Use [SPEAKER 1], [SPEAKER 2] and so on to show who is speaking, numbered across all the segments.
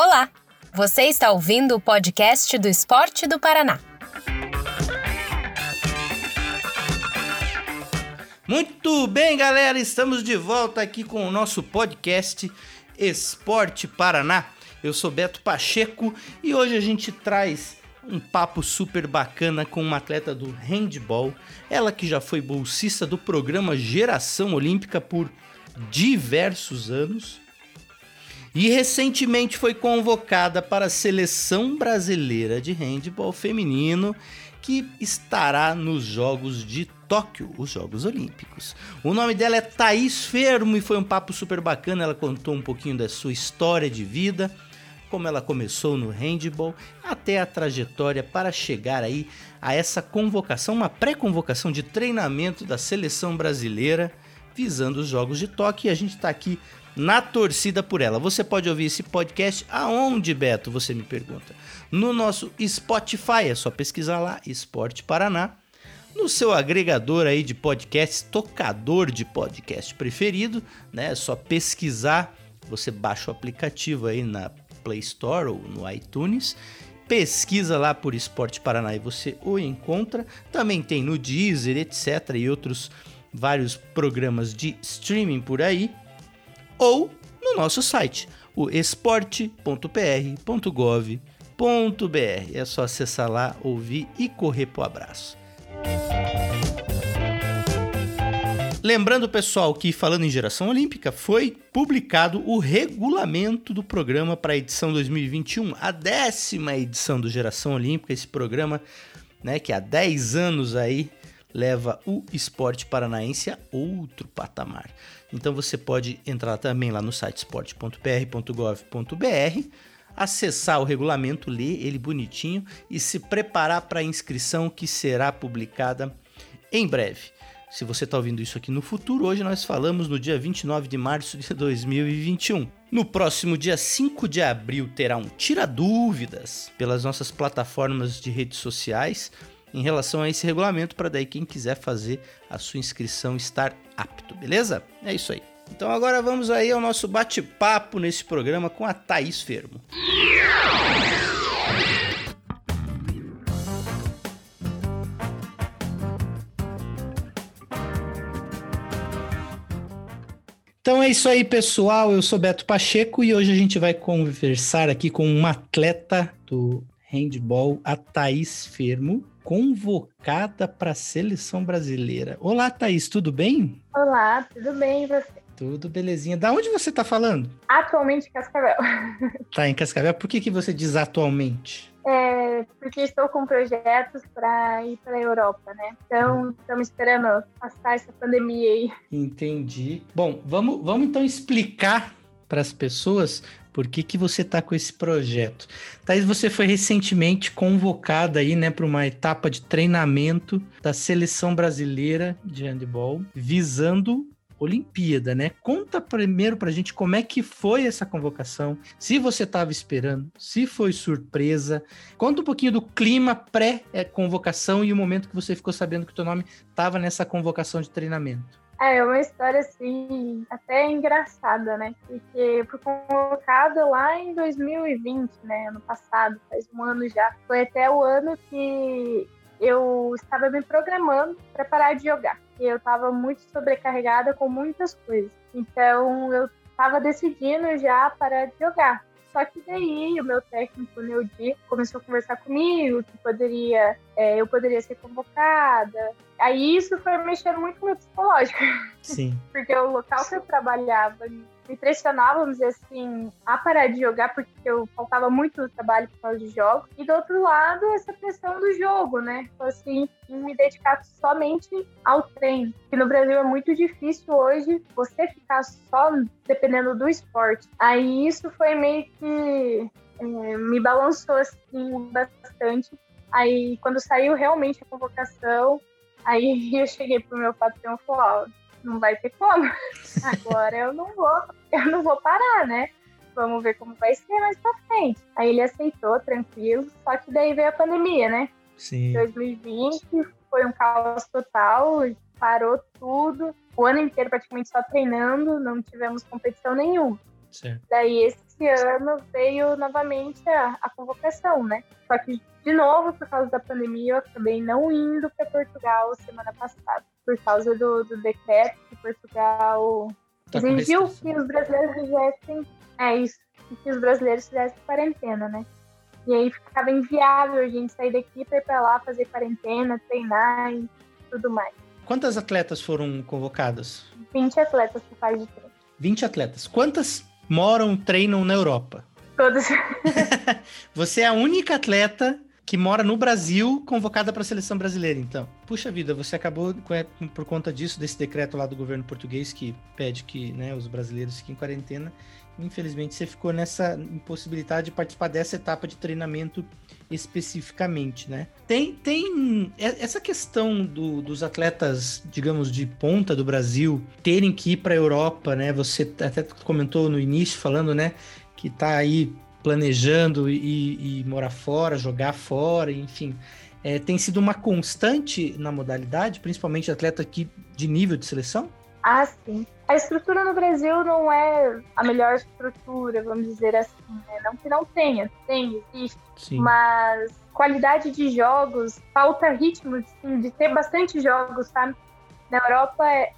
[SPEAKER 1] Olá! Você está ouvindo o podcast do Esporte do Paraná.
[SPEAKER 2] Muito bem, galera, estamos de volta aqui com o nosso podcast Esporte Paraná. Eu sou Beto Pacheco e hoje a gente traz um papo super bacana com uma atleta do handball, ela que já foi bolsista do programa Geração Olímpica por diversos anos e recentemente foi convocada para a seleção brasileira de handball feminino que estará nos Jogos de Tóquio, os Jogos Olímpicos. O nome dela é Thaís Fermo e foi um papo super bacana. Ela contou um pouquinho da sua história de vida, como ela começou no handball, até a trajetória para chegar aí a essa convocação, uma pré-convocação de treinamento da seleção brasileira visando os Jogos de Tóquio. E a gente está aqui na torcida por ela. Você pode ouvir esse podcast aonde, Beto? Você me pergunta. No nosso Spotify, é só pesquisar lá, Esporte Paraná. No seu agregador aí de podcast, tocador de podcast preferido, né? É só pesquisar, você baixa o aplicativo aí na Play Store ou no iTunes. Pesquisa lá por Esporte Paraná e você o encontra. Também tem no Deezer, etc. e outros vários programas de streaming por aí ou no nosso site, o esporte.pr.gov.br. É só acessar lá, ouvir e correr pro abraço. Lembrando, pessoal, que falando em geração olímpica, foi publicado o regulamento do programa para a edição 2021, a décima edição do Geração Olímpica, esse programa, né, que há 10 anos aí leva o esporte paranaense a outro patamar. Então você pode entrar também lá no site esporte.pr.gov.br, acessar o regulamento, ler ele bonitinho e se preparar para a inscrição que será publicada em breve. Se você está ouvindo isso aqui no futuro, hoje nós falamos no dia 29 de março de 2021. No próximo dia 5 de abril terá um Tira Dúvidas pelas nossas plataformas de redes sociais em relação a esse regulamento, para daí quem quiser fazer a sua inscrição estar apto, beleza? É isso aí. Então agora vamos aí ao nosso bate-papo nesse programa com a Thaís Fermo. Então é isso aí, pessoal. Eu sou Beto Pacheco e hoje a gente vai conversar aqui com uma atleta do handball, a Thaís Fermo convocada para a seleção brasileira. Olá, Thaís, tudo bem?
[SPEAKER 3] Olá, tudo bem e você?
[SPEAKER 2] Tudo belezinha. Da onde você está falando?
[SPEAKER 3] Atualmente em Cascavel.
[SPEAKER 2] Tá em Cascavel. Por que, que você diz atualmente?
[SPEAKER 3] É, porque estou com projetos para ir para a Europa, né? Então, estamos esperando passar essa pandemia aí.
[SPEAKER 2] Entendi. Bom, vamos, vamos então explicar para as pessoas por que, que você está com esse projeto. Thaís, você foi recentemente convocada aí, né, para uma etapa de treinamento da seleção brasileira de handball, visando Olimpíada, né? Conta primeiro pra gente como é que foi essa convocação, se você estava esperando, se foi surpresa. Conta um pouquinho do clima pré-convocação e o momento que você ficou sabendo que o teu nome estava nessa convocação de treinamento.
[SPEAKER 3] É, uma história assim, até engraçada, né? Porque fui convocada lá em 2020, né? Ano passado, faz um ano já. Foi até o ano que eu estava me programando para parar de jogar. E eu estava muito sobrecarregada com muitas coisas. Então eu estava decidindo já parar de jogar. Só que daí o meu técnico, o Neudi, começou a conversar comigo que poderia, é, eu poderia ser convocada. Aí isso foi mexendo muito com o meu psicológico.
[SPEAKER 2] Sim.
[SPEAKER 3] Porque o local que eu trabalhava me pressionava, vamos dizer assim, a parar de jogar porque eu faltava muito trabalho por causa de jogos. E do outro lado, essa pressão do jogo, né? Tipo assim, me dedicar somente ao treino. Que no Brasil é muito difícil hoje você ficar só dependendo do esporte. Aí isso foi meio que é, me balançou assim bastante. Aí quando saiu realmente a convocação, aí eu cheguei pro meu patrão e falei, não vai ter como. Agora eu não vou, eu não vou parar, né? Vamos ver como vai ser mais pra frente. Aí ele aceitou, tranquilo, só que daí veio a pandemia, né?
[SPEAKER 2] Sim.
[SPEAKER 3] 2020 foi um caos total, parou tudo. O ano inteiro praticamente só treinando, não tivemos competição nenhuma.
[SPEAKER 2] Certo.
[SPEAKER 3] Daí esse ano veio novamente a, a convocação, né? Só que, de novo, por causa da pandemia, eu acabei não indo para Portugal semana passada, por causa do, do decreto que Portugal tá exigiu que os brasileiros fizessem. É isso, que os brasileiros fizessem quarentena, né? E aí ficava inviável a gente sair daqui para ir para lá fazer quarentena, treinar e tudo mais.
[SPEAKER 2] Quantas atletas foram convocadas?
[SPEAKER 3] 20 atletas que faz de treino.
[SPEAKER 2] 20 atletas. Quantas moram, treinam na Europa?
[SPEAKER 3] Todas.
[SPEAKER 2] Você é a única atleta que mora no Brasil, convocada para a seleção brasileira, então. Puxa vida, você acabou por conta disso, desse decreto lá do governo português que pede que né, os brasileiros fiquem em quarentena. Infelizmente, você ficou nessa impossibilidade de participar dessa etapa de treinamento especificamente, né? Tem, tem essa questão do, dos atletas, digamos, de ponta do Brasil terem que ir para a Europa, né? Você até comentou no início falando, né, que tá aí planejando e, e morar fora, jogar fora, enfim. É, tem sido uma constante na modalidade, principalmente atleta aqui de nível de seleção?
[SPEAKER 3] Ah, sim. A estrutura no Brasil não é a melhor estrutura, vamos dizer assim. Né? Não que não tenha, tem, existe. Sim. Mas qualidade de jogos, falta ritmo de ter bastante jogos, sabe? Na Europa, é,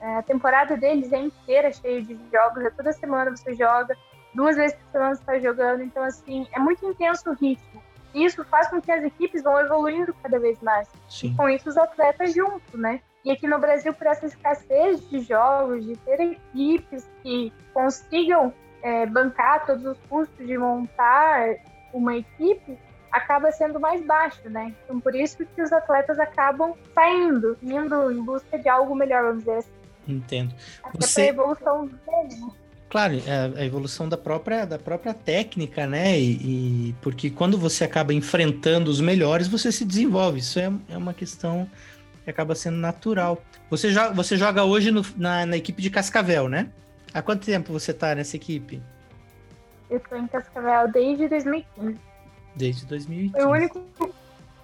[SPEAKER 3] é, a temporada deles é inteira cheia de jogos, é toda semana você joga, duas vezes por semana você está jogando, então, assim, é muito intenso o ritmo. E isso faz com que as equipes vão evoluindo cada vez mais. Sim. E com isso, os atletas juntos, né? E aqui no Brasil, por essa escassez de jogos, de ter equipes que consigam é, bancar todos os custos de montar uma equipe, acaba sendo mais baixo, né? Então, por isso que os atletas acabam saindo, indo em busca de algo melhor, vamos dizer assim.
[SPEAKER 2] Entendo.
[SPEAKER 3] Até Você... evolução né?
[SPEAKER 2] Claro, é a evolução da própria, da própria técnica, né? E, e, porque quando você acaba enfrentando os melhores, você se desenvolve. Isso é, é uma questão que acaba sendo natural. Você, joga, você joga hoje no, na, na, equipe de Cascavel, né? Há quanto tempo você tá nessa equipe?
[SPEAKER 3] Eu tô em Cascavel desde 2015.
[SPEAKER 2] Desde 2015.
[SPEAKER 3] Foi o único,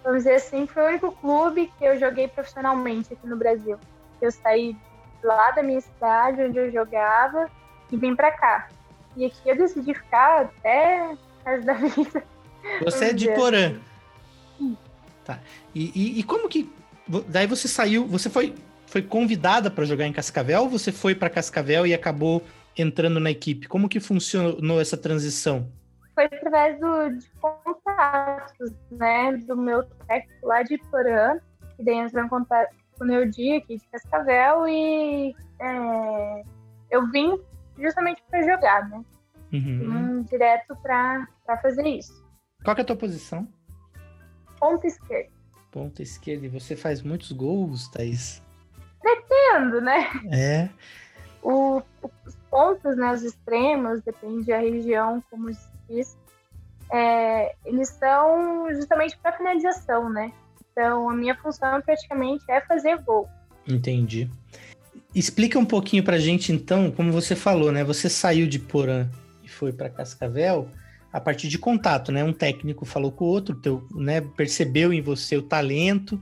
[SPEAKER 3] vamos dizer assim, foi o único clube que eu joguei profissionalmente aqui no Brasil. Eu saí lá da minha cidade, onde eu jogava, e vim pra cá. E aqui eu decidi ficar até resto da vida.
[SPEAKER 2] Você é de Porã. Assim. Tá. E, e, e, como que Daí você saiu, você foi, foi convidada para jogar em Cascavel ou você foi para Cascavel e acabou entrando na equipe? Como que funcionou essa transição?
[SPEAKER 3] Foi através do, de contatos, né, do meu técnico lá de Porã, que daí entrou em contato com o meu dia aqui de Cascavel e é, eu vim justamente para jogar, né? Uhum. Vim direto para fazer isso.
[SPEAKER 2] Qual é a tua posição?
[SPEAKER 3] Ponta esquerda
[SPEAKER 2] ponta esquerda. E você faz muitos gols, Thaís?
[SPEAKER 3] Pretendo, né?
[SPEAKER 2] É.
[SPEAKER 3] O, os pontos, né, os extremos, depende da região, como diz, é, eles são justamente para finalização, né? Então, a minha função praticamente é fazer gol.
[SPEAKER 2] Entendi. Explica um pouquinho pra gente, então, como você falou, né? Você saiu de Porã e foi para Cascavel a partir de contato, né? Um técnico falou com o outro, teu, né? Percebeu em você o talento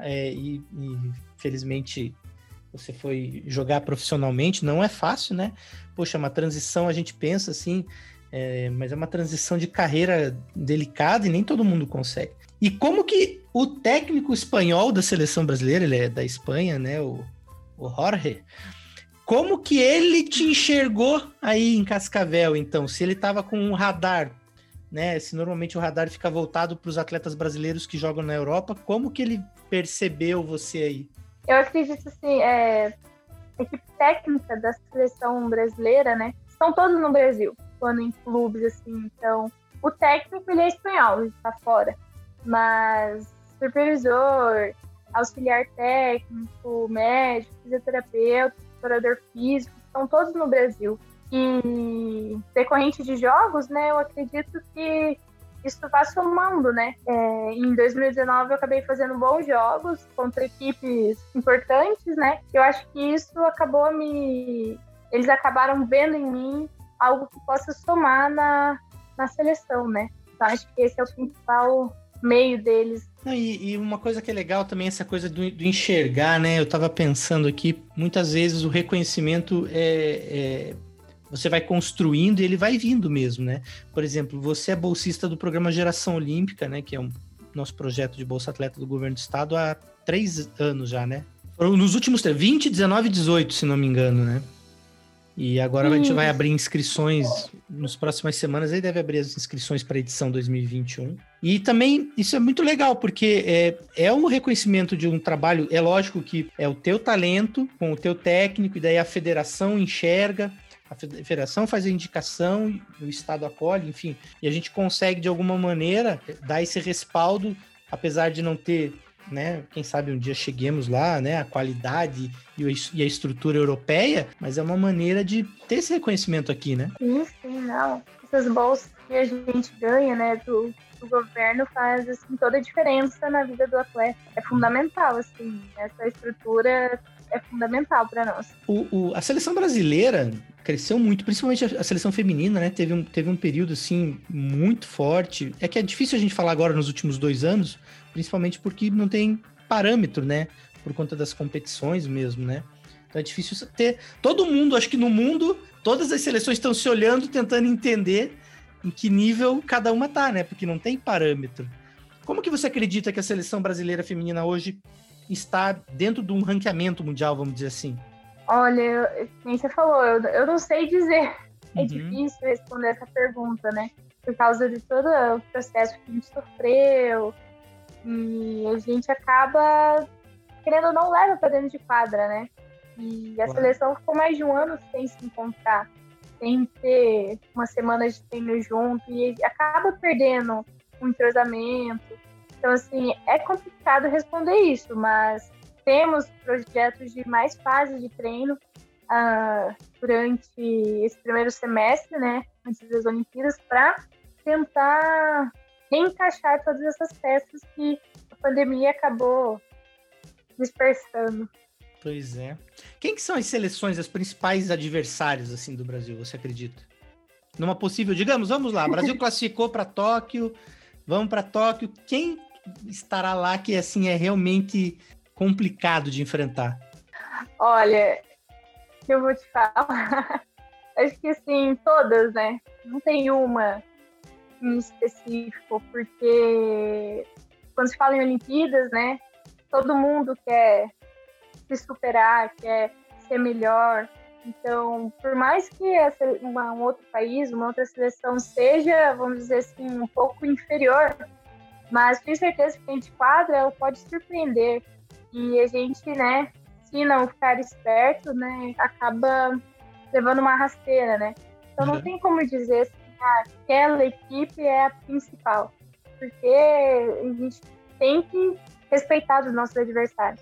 [SPEAKER 2] é, e, e, felizmente você foi jogar profissionalmente. Não é fácil, né? Poxa, uma transição a gente pensa assim, é, mas é uma transição de carreira delicada e nem todo mundo consegue. E como que o técnico espanhol da seleção brasileira, ele é da Espanha, né? O, o Jorge, como que ele te enxergou aí em Cascavel, então? Se ele estava com um radar, né? Se normalmente o radar fica voltado para os atletas brasileiros que jogam na Europa, como que ele percebeu você aí?
[SPEAKER 3] Eu acredito assim, é, a equipe técnica da seleção brasileira, né? Estão todos no Brasil, quando em clubes assim. Então, o técnico ele é espanhol, ele está fora, mas supervisor, auxiliar técnico, médico, fisioterapeuta preparador físico, estão todos no Brasil. E decorrente de jogos, né, eu acredito que isso vai somando, né? É, em 2019 eu acabei fazendo bons jogos contra equipes importantes, né? Eu acho que isso acabou me. Eles acabaram vendo em mim algo que possa somar na, na seleção, né? Então acho que esse é o principal meio deles.
[SPEAKER 2] E, e, uma coisa que é legal também, essa coisa do, do, enxergar, né? Eu tava pensando aqui, muitas vezes o reconhecimento é, é você vai construindo e ele vai vindo mesmo, né? Por exemplo, você é bolsista do programa Geração Olímpica, né? Que é um nosso projeto de Bolsa Atleta do Governo do Estado há três anos já, né? Nos últimos 20, 19 e 18, se não me engano, né? E agora a gente vai abrir inscrições nas próximas semanas, aí deve abrir as inscrições para a edição 2021. E também isso é muito legal, porque é, é um reconhecimento de um trabalho, é lógico que é o teu talento com o teu técnico, e daí a federação enxerga, a federação faz a indicação, o Estado acolhe, enfim, e a gente consegue de alguma maneira dar esse respaldo, apesar de não ter né? Quem sabe um dia cheguemos lá, né? A qualidade e a estrutura europeia, mas é uma maneira de ter esse reconhecimento aqui, né?
[SPEAKER 3] Sim, sim, não. Essas bolsas que a gente ganha, né, do, do governo faz assim, toda a diferença na vida do atleta. É fundamental, assim, essa estrutura é fundamental para nós.
[SPEAKER 2] O, o, a seleção brasileira cresceu muito, principalmente a, a, seleção feminina, né? Teve um, teve um período assim muito forte. É que é difícil a gente falar agora nos últimos dois anos, principalmente porque não tem parâmetro, né? Por conta das competições mesmo, né? Então é difícil ter. Todo mundo, acho que no mundo, todas as seleções estão se olhando, tentando entender em que nível cada uma tá, né? Porque não tem parâmetro. Como que você acredita que a seleção brasileira feminina hoje está dentro de um ranqueamento mundial, vamos dizer assim?
[SPEAKER 3] Olha, como você falou, eu, eu não sei dizer. É uhum. difícil responder essa pergunta, né? Por causa de todo o processo que a gente sofreu, e a gente acaba, querendo ou não, leva para dentro de quadra, né? E a seleção ficou mais de um ano sem se encontrar, sem ter uma semana de treino junto, e acaba perdendo um entrosamento. Então, assim, é complicado responder isso, mas temos projetos de mais fases de treino uh, durante esse primeiro semestre, né, antes das Olimpíadas, para tentar reencaixar todas essas peças que a pandemia acabou dispersando.
[SPEAKER 2] Pois é. Quem que são as seleções, as principais adversários assim do Brasil, você acredita? Numa possível, digamos, vamos lá, Brasil classificou para Tóquio, vamos para Tóquio. Quem estará lá que assim é realmente complicado de enfrentar?
[SPEAKER 3] Olha, eu vou te falar. Acho que assim, todas, né? Não tem uma em específico, porque quando se fala em Olimpíadas, né, todo mundo quer se superar, quer ser melhor. Então, por mais que uma, um outro país, uma outra seleção seja, vamos dizer assim, um pouco inferior, mas tenho certeza que a gente quadra, ela pode surpreender. E a gente, né, se não ficar esperto, né, acaba levando uma rasteira, né? Então não uhum. tem como dizer aquela equipe é a principal. Porque a gente tem que respeitar os nossos adversários.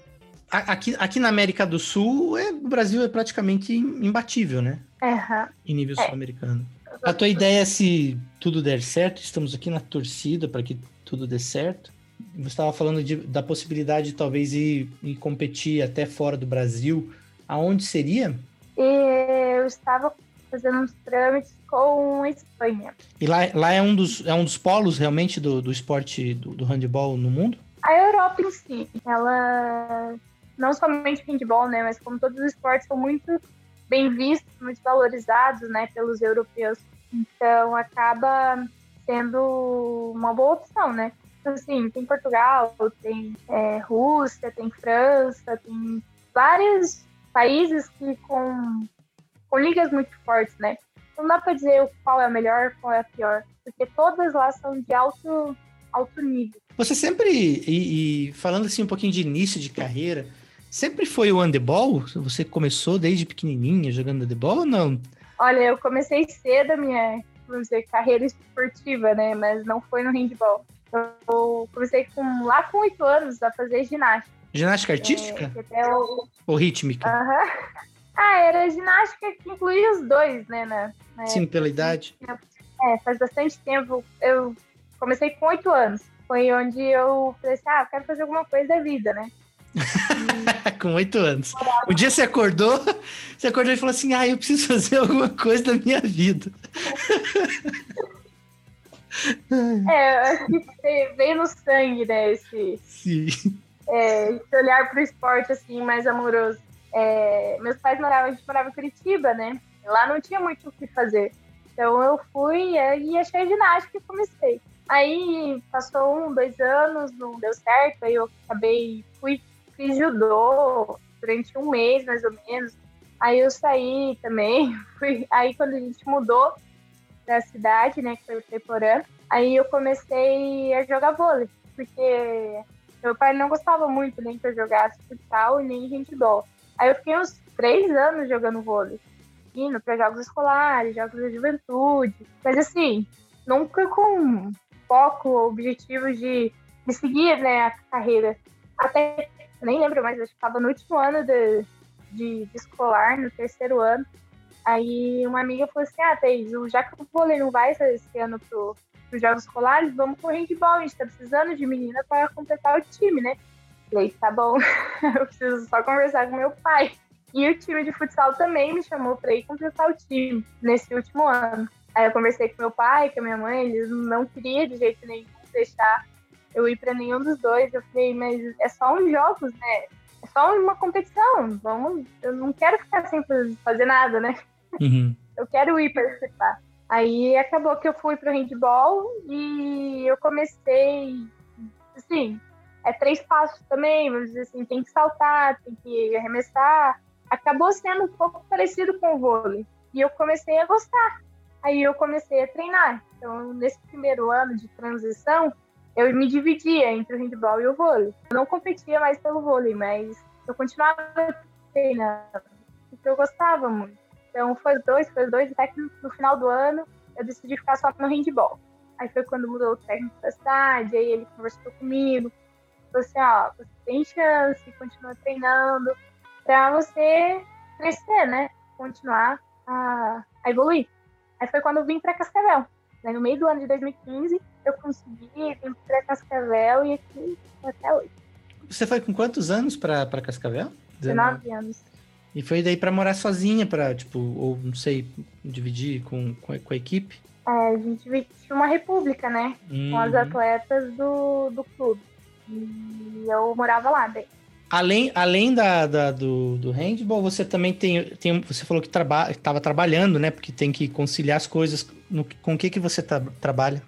[SPEAKER 2] Aqui, aqui na América do Sul, é, o Brasil é praticamente imbatível, né?
[SPEAKER 3] Uhum.
[SPEAKER 2] Em nível é. sul-americano. A tua ideia é se tudo der certo, estamos aqui na torcida para que tudo dê certo. Você estava falando de, da possibilidade de talvez ir, ir competir até fora do Brasil. Aonde seria?
[SPEAKER 3] Eu estava fazendo uns trâmites com a Espanha.
[SPEAKER 2] E lá, lá é, um dos, é um dos polos realmente do, do esporte do, do handball no mundo?
[SPEAKER 3] A Europa em si, ela não somente handball, né, mas como todos os esportes são muito bem vistos, muito valorizados, né, pelos europeus. Então acaba sendo uma boa opção, né? Então, assim, tem Portugal, tem é, Rússia, tem França, tem vários países que com com ligas muito fortes, né? Não dá para dizer qual é a melhor, qual é a pior, porque todas lá são de alto, alto nível.
[SPEAKER 2] Você sempre, e, e falando assim um pouquinho de início de carreira, sempre foi o handebol? Você começou desde pequenininha jogando handebol ou não?
[SPEAKER 3] Olha, eu comecei cedo a minha, vamos dizer, carreira esportiva, né? Mas não foi no handball. Eu comecei com, lá com oito anos a fazer ginástica.
[SPEAKER 2] Ginástica artística? É, o... Ou rítmica?
[SPEAKER 3] Aham. Ah, era ginástica que incluía os dois, né? Na,
[SPEAKER 2] na Sim, pela idade.
[SPEAKER 3] É, faz bastante tempo. Eu comecei com oito anos. Foi onde eu falei assim, ah, quero fazer alguma coisa da vida, né?
[SPEAKER 2] com oito anos. Um dia você acordou, você acordou e falou assim, ah, eu preciso fazer alguma coisa da minha vida.
[SPEAKER 3] é, acho que veio no sangue, né? Esse,
[SPEAKER 2] Sim.
[SPEAKER 3] É, esse olhar pro esporte, assim, mais amoroso. É, meus pais moravam, a gente morava em Curitiba, né? Lá não tinha muito o que fazer. Então eu fui e achei ginástica e comecei. Aí passou um, dois anos, não deu certo, aí eu acabei, fui, fiz judô durante um mês mais ou menos. Aí eu saí também, fui, aí quando a gente mudou da cidade, né, que foi o Teporã, aí eu comecei a jogar vôlei, porque meu pai não gostava muito nem que eu jogasse futsal e nem handball. Aí eu fiquei uns três anos jogando vôlei, indo para jogos escolares, jogos da juventude, mas assim, nunca com foco, objetivo de, de seguir né, a carreira. Até, nem lembro mais, eu estava no último ano de, de, de, escolar, no terceiro ano. Aí uma amiga falou assim, ah, Thaís, já que o vôlei não vai esse ano pro, os jogos escolares, vamos com handball, a gente tá precisando de menina para completar o time, né? Falei, tá bom, eu preciso só conversar com meu pai. E o time de futsal também me chamou para ir completar o time nesse último ano. Aí eu conversei com meu pai, com a minha mãe, eles não queriam de jeito nenhum deixar eu ir para nenhum dos dois. Eu falei, mas é só uns jogos, né? É só uma competição. Vamos, eu não quero ficar sem fazer nada, né? Uhum. Eu quero ir participar. Aí acabou que eu fui pro handball e eu comecei, assim, é três passos também, vamos dizer assim, tem que saltar, tem que arremessar. Acabou sendo um pouco parecido com o vôlei. E eu comecei a gostar. Aí eu comecei a treinar. Então, nesse primeiro ano de transição, eu me dividia entre o handball e o vôlei. Eu não competia mais pelo vôlei, mas eu continuava treinando, porque eu gostava muito. Então foi dois, foi dois, até que no final do ano eu decidi ficar só no handball. Aí foi quando mudou o técnico da cidade, aí ele conversou comigo, falou assim, ó, você tem chance, continua treinando, pra você crescer, né? Continuar a, a evoluir. Aí foi quando eu vim pra Cascavel. Né? No meio do ano de 2015, eu consegui vir pra Cascavel e aqui até hoje.
[SPEAKER 2] Você foi com quantos anos pra, pra Cascavel?
[SPEAKER 3] 19 anos.
[SPEAKER 2] E foi daí para morar sozinha, para tipo, ou não sei, dividir com, com, a, com a equipe?
[SPEAKER 3] É, a gente tinha uma república, né? Uhum. Com as uhum. atletas do, do clube. E eu morava lá daí.
[SPEAKER 2] Além, além da, da, do, do handball, você também tem, tem você falou que estava traba, trabalhando, né? Porque tem que conciliar as coisas. No, com o que, que você tra, trabalha?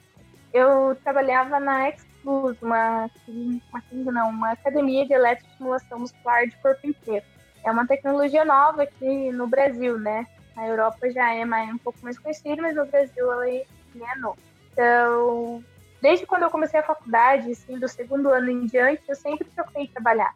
[SPEAKER 3] Eu trabalhava na Explus, uma, uma, não, uma academia de eletroestimulação muscular de corpo inteiro. É uma tecnologia nova aqui no Brasil, né? Na Europa já é mais, um pouco mais conhecida, mas no Brasil ela é, é novo. Então, desde quando eu comecei a faculdade, assim, do segundo ano em diante, eu sempre procurei trabalhar.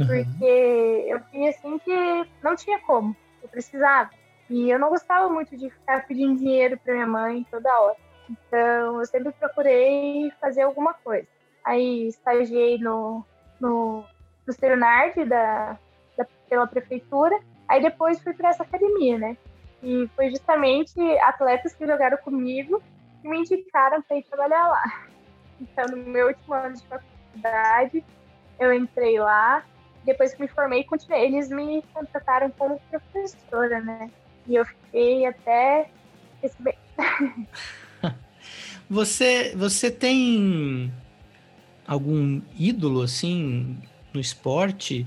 [SPEAKER 3] Uhum. Porque eu vi, assim, que não tinha como. Eu precisava. E eu não gostava muito de ficar pedindo dinheiro para minha mãe toda hora. Então, eu sempre procurei fazer alguma coisa. Aí, estagiei no, no, no Serenard da, pela prefeitura. Aí depois fui para essa academia, né? E foi justamente atletas que jogaram comigo me indicaram para ir trabalhar lá. Então, no meu último ano de faculdade, eu entrei lá. Depois que me formei, continuei. Eles me contrataram como professora, né? E eu fiquei até receber.
[SPEAKER 2] você, você tem algum ídolo, assim, no esporte?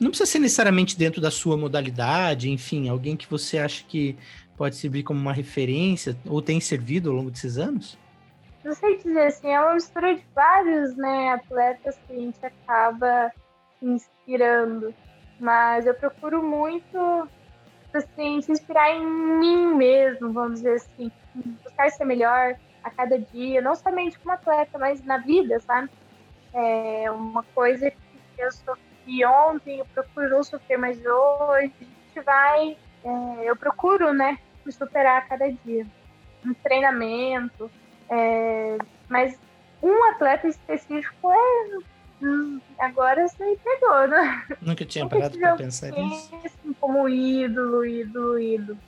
[SPEAKER 2] Não precisa ser necessariamente dentro da sua modalidade, enfim, alguém que você acha que pode servir como uma referência ou tem servido ao longo desses anos?
[SPEAKER 3] Não sei dizer assim, é uma mistura de vários né, atletas que a gente acaba inspirando, mas eu procuro muito assim, se inspirar em mim mesmo, vamos dizer assim, buscar ser melhor a cada dia, não somente como atleta, mas na vida, sabe? É uma coisa que eu e ontem eu procuro sofrer, mas hoje a gente vai. É, eu procuro, né, superar a cada dia. Um treinamento. É, mas um atleta específico é. Hum, agora você pegou, né?
[SPEAKER 2] Nunca tinha parado para pensar nisso.
[SPEAKER 3] Assim, como ídolo, ídolo, ídolo.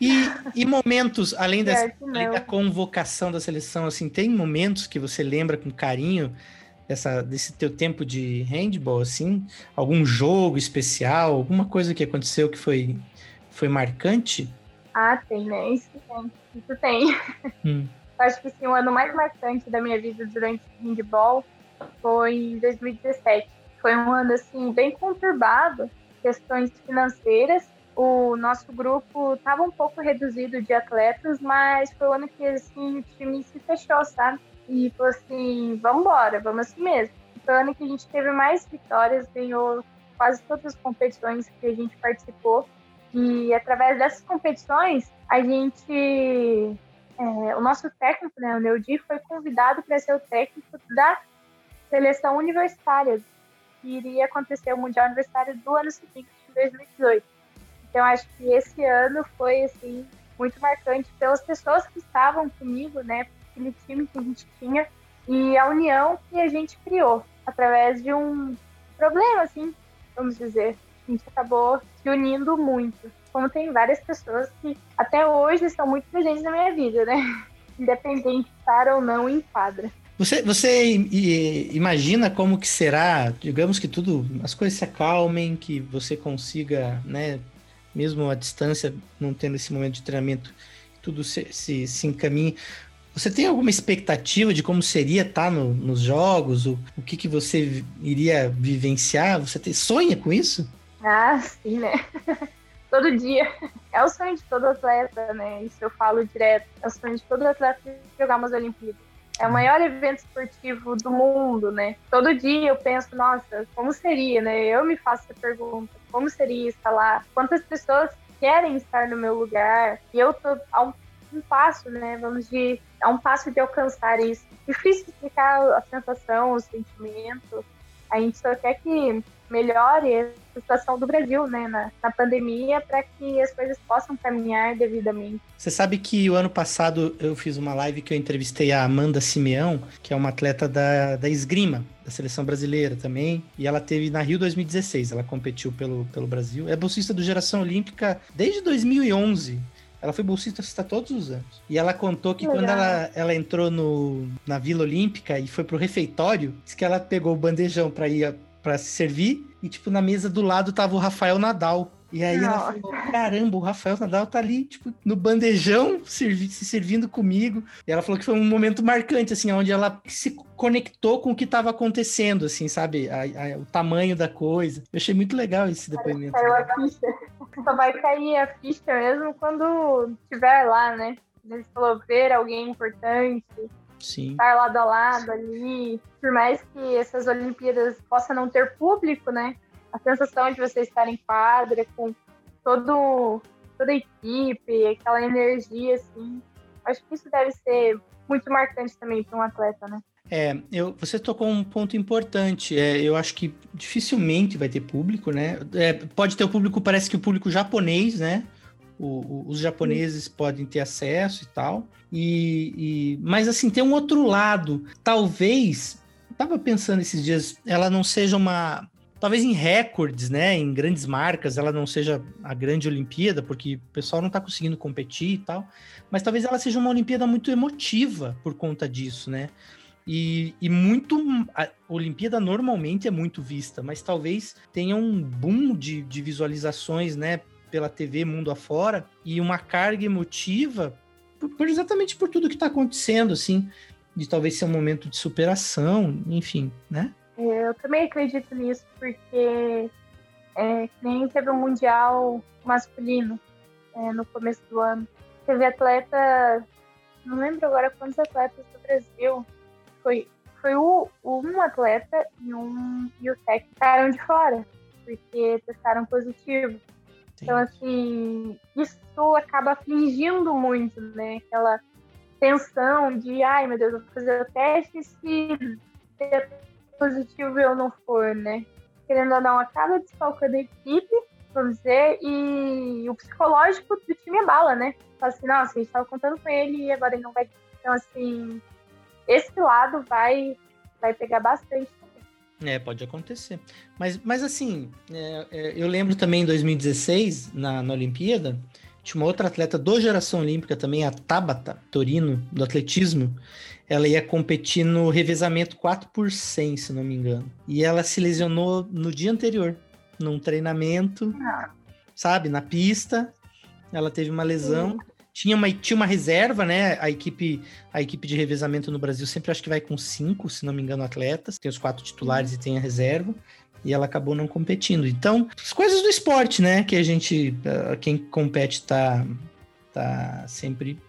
[SPEAKER 2] E, e momentos, além, dessa, além da convocação da seleção, assim, tem momentos que você lembra com carinho dessa, desse teu tempo de handball, assim? Algum jogo especial, alguma coisa que aconteceu que foi, foi marcante?
[SPEAKER 3] Ah, tem, né? Isso tem. Isso tem. Hum. Acho que assim, o ano mais marcante da minha vida durante o handball foi em 2017. Foi um ano assim bem conturbado, questões financeiras. o nosso grupo estava um pouco reduzido de atletas, mas foi o ano que assim, o time se fechou, sabe? E falou assim, vamos embora, vamos assim mesmo. Foi o ano que a gente teve mais vitórias, ganhou quase todas as competições que a gente participou. E através dessas competições, a gente. É, o nosso técnico, né, o Neudi, foi convidado para ser o técnico da seleção universitária, que iria acontecer o Mundial Universitário do ano seguinte, em 2018. Então, acho que esse ano foi, assim, muito marcante pelas pessoas que estavam comigo, né, aquele time que a gente tinha, e a união que a gente criou através de um problema, assim, vamos dizer. Gente acabou se unindo muito. Como tem várias pessoas que até hoje estão muito presentes na minha vida, né? Independente de estar ou não em quadra.
[SPEAKER 2] Você, você imagina como que será, digamos que tudo, as coisas se acalmem, que você consiga, né, mesmo à distância, não tendo esse momento de treinamento, tudo se, se, se encaminhe. Você tem alguma expectativa de como seria estar no, nos jogos? O, o que, que você iria vivenciar? Você sonha com isso?
[SPEAKER 3] Ah, sim, né? todo dia. É o sonho de todo atleta, né? Isso eu falo direto. É o sonho de todo atleta jogar umas Olimpíadas. É o maior evento esportivo do mundo, né? Todo dia eu penso, nossa, como seria, né? Eu me faço essa pergunta, como seria estar lá? Quantas pessoas querem estar no meu lugar? E eu tô a um, um passo, né? Vamos de a um passo de alcançar isso. Difícil explicar a sensação, o sentimento. A gente só quer que melhore situação do Brasil, né, na, na pandemia, para que as coisas possam caminhar devidamente.
[SPEAKER 2] Você sabe que o ano passado eu fiz uma live que eu entrevistei a Amanda Simeão, que é uma atleta da, da esgrima, da seleção brasileira também, e ela teve na Rio 2016, ela competiu pelo, pelo Brasil. É bolsista do Geração Olímpica desde 2011. Ela foi bolsista todos os anos. E ela contou que quando ela, ela entrou no, na Vila Olímpica e foi pro refeitório, disse que ela pegou o bandejão para ir para se servir e, tipo, na mesa do lado tava o Rafael Nadal. E aí ela falou: caramba, o Rafael Nadal tá ali, tipo, no bandejão, servi se servindo comigo. E ela falou que foi um momento marcante, assim, onde ela se conectou com o que estava acontecendo, assim, sabe? A, a, o tamanho da coisa. Eu achei muito legal esse depoimento.
[SPEAKER 3] Caiu a ficha. Só vai cair a ficha mesmo quando estiver lá, né? Ele falou ver alguém importante,
[SPEAKER 2] Sim.
[SPEAKER 3] estar lado a lado ali. Por mais que essas Olimpíadas possam não ter público, né? A sensação de você estar em quadra com todo, toda a equipe, aquela energia, assim. Acho que isso deve ser muito marcante também para um atleta, né?
[SPEAKER 2] É, eu, você tocou um ponto importante. É, eu acho que dificilmente vai ter público, né? É, pode ter o público, parece que o público japonês, né? O, os japoneses Sim. podem ter acesso e tal. E, e, mas assim, tem um outro lado. Talvez, estava pensando esses dias, ela não seja uma. Talvez em recordes, né? Em grandes marcas, ela não seja a grande Olimpíada, porque o pessoal não está conseguindo competir e tal. Mas talvez ela seja uma Olimpíada muito emotiva por conta disso, né? E, e, muito. A Olimpíada normalmente é muito vista, mas talvez tenha um boom de, de visualizações, né? Pela TV mundo afora e uma carga emotiva por, por exatamente por tudo que está acontecendo, assim, de talvez ser um momento de superação, enfim, né?
[SPEAKER 3] É, eu também acredito nisso, porque é, nem teve um mundial masculino é, no começo do ano. Teve atleta, não lembro agora quantos atletas do Brasil, foi, foi o, um atleta e, um, e o técnico ficaram de fora, porque testaram positivo. Então, assim, isso acaba afligindo muito, né? Aquela tensão de, ai meu Deus, vou fazer o teste se der positivo eu não for, né? Querendo ou não, acaba desfalcando a equipe, vamos dizer, e o psicológico do time abala, né? Fala assim, nossa, a gente estava contando com ele e agora ele não vai. Então, assim, esse lado vai, vai pegar bastante
[SPEAKER 2] é, pode acontecer. Mas, mas assim, é, é, eu lembro também em 2016, na, na Olimpíada, tinha uma outra atleta do Geração Olímpica também, a Tabata Torino, do atletismo. Ela ia competir no revezamento 4 por 100, se não me engano. E ela se lesionou no dia anterior, num treinamento, ah. sabe, na pista. Ela teve uma lesão. Sim tinha uma, tinha uma reserva, né? A equipe, a equipe de revezamento no Brasil sempre acho que vai com cinco, se não me engano, atletas. Tem os quatro titulares uhum. e tem a reserva. e ela acabou não competindo. Então, as coisas do esporte, né? Que a gente, uh, quem compete tá, tá sempre.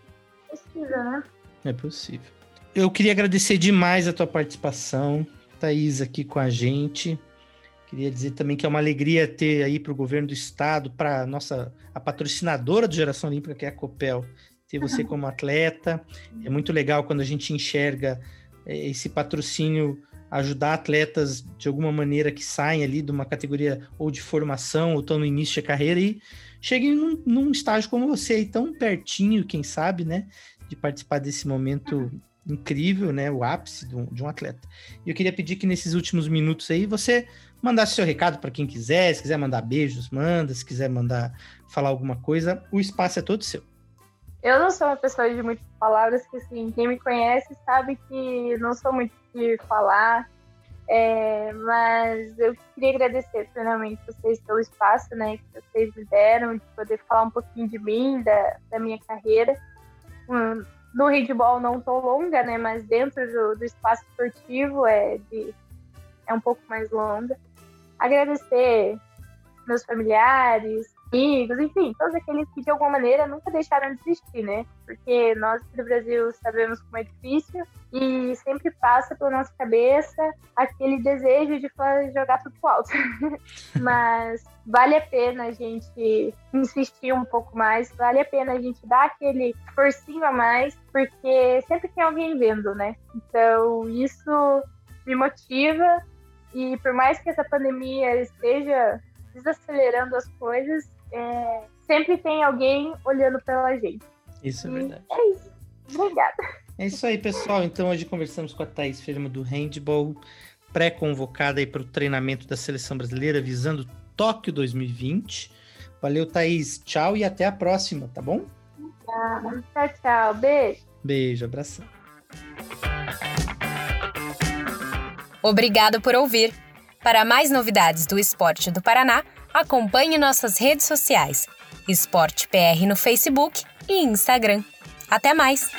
[SPEAKER 3] Precisa, né?
[SPEAKER 2] É possível. Eu queria agradecer demais a tua participação, Thaís, aqui com a gente. Queria dizer também que é uma alegria ter aí para o governo do estado, para nossa a patrocinadora do Geração Olímpica, que é a Copel, ter você como atleta. É muito legal quando a gente enxerga eh, esse patrocínio ajudar atletas de alguma maneira que saem ali de uma categoria ou de formação ou estão no início de carreira e cheguem num, num estágio como você aí, tão pertinho, quem sabe, né? De participar desse momento incrível, né? O ápice de um, de um atleta. E eu queria pedir que nesses últimos minutos aí você mandasse seu recado para quem quiser, se quiser mandar beijos, manda, se quiser mandar falar alguma coisa, o espaço é todo seu.
[SPEAKER 3] Eu não sou uma pessoa de muitas palavras, que assim, quem me conhece sabe que não sou muito de falar, é, mas eu queria agradecer plenamente vocês pelo espaço, né, que vocês me deram, de poder falar um pouquinho de mim, da, da minha carreira. Hum, no handball não tão longa, né, mas dentro do, do espaço esportivo é, de, é um pouco mais longa. Agradecer meus familiares, amigos, enfim, todos aqueles que de alguma maneira nunca deixaram de existir, né? Porque nós do Brasil sabemos como é difícil e sempre passa pela nossa cabeça aquele desejo de jogar tudo pro alto. Mas vale a pena a gente insistir um pouco mais, vale a pena a gente dar aquele forcinho a mais, porque sempre tem alguém vendo, né? Então isso me motiva e por mais que essa pandemia esteja desacelerando as coisas, é, sempre tem alguém olhando pela gente.
[SPEAKER 2] Isso é verdade.
[SPEAKER 3] É isso. Obrigada.
[SPEAKER 2] É isso aí, pessoal. Então hoje conversamos com a Thaís Fermo do Handball, pré-convocada para o treinamento da seleção brasileira visando Tóquio 2020. Valeu, Thaís. Tchau e até a próxima, tá bom?
[SPEAKER 3] Tchau, tchau. Beijo.
[SPEAKER 2] Beijo, abração.
[SPEAKER 1] Obrigado por ouvir. Para mais novidades do esporte do Paraná, acompanhe nossas redes sociais: Esporte PR no Facebook e Instagram. Até mais!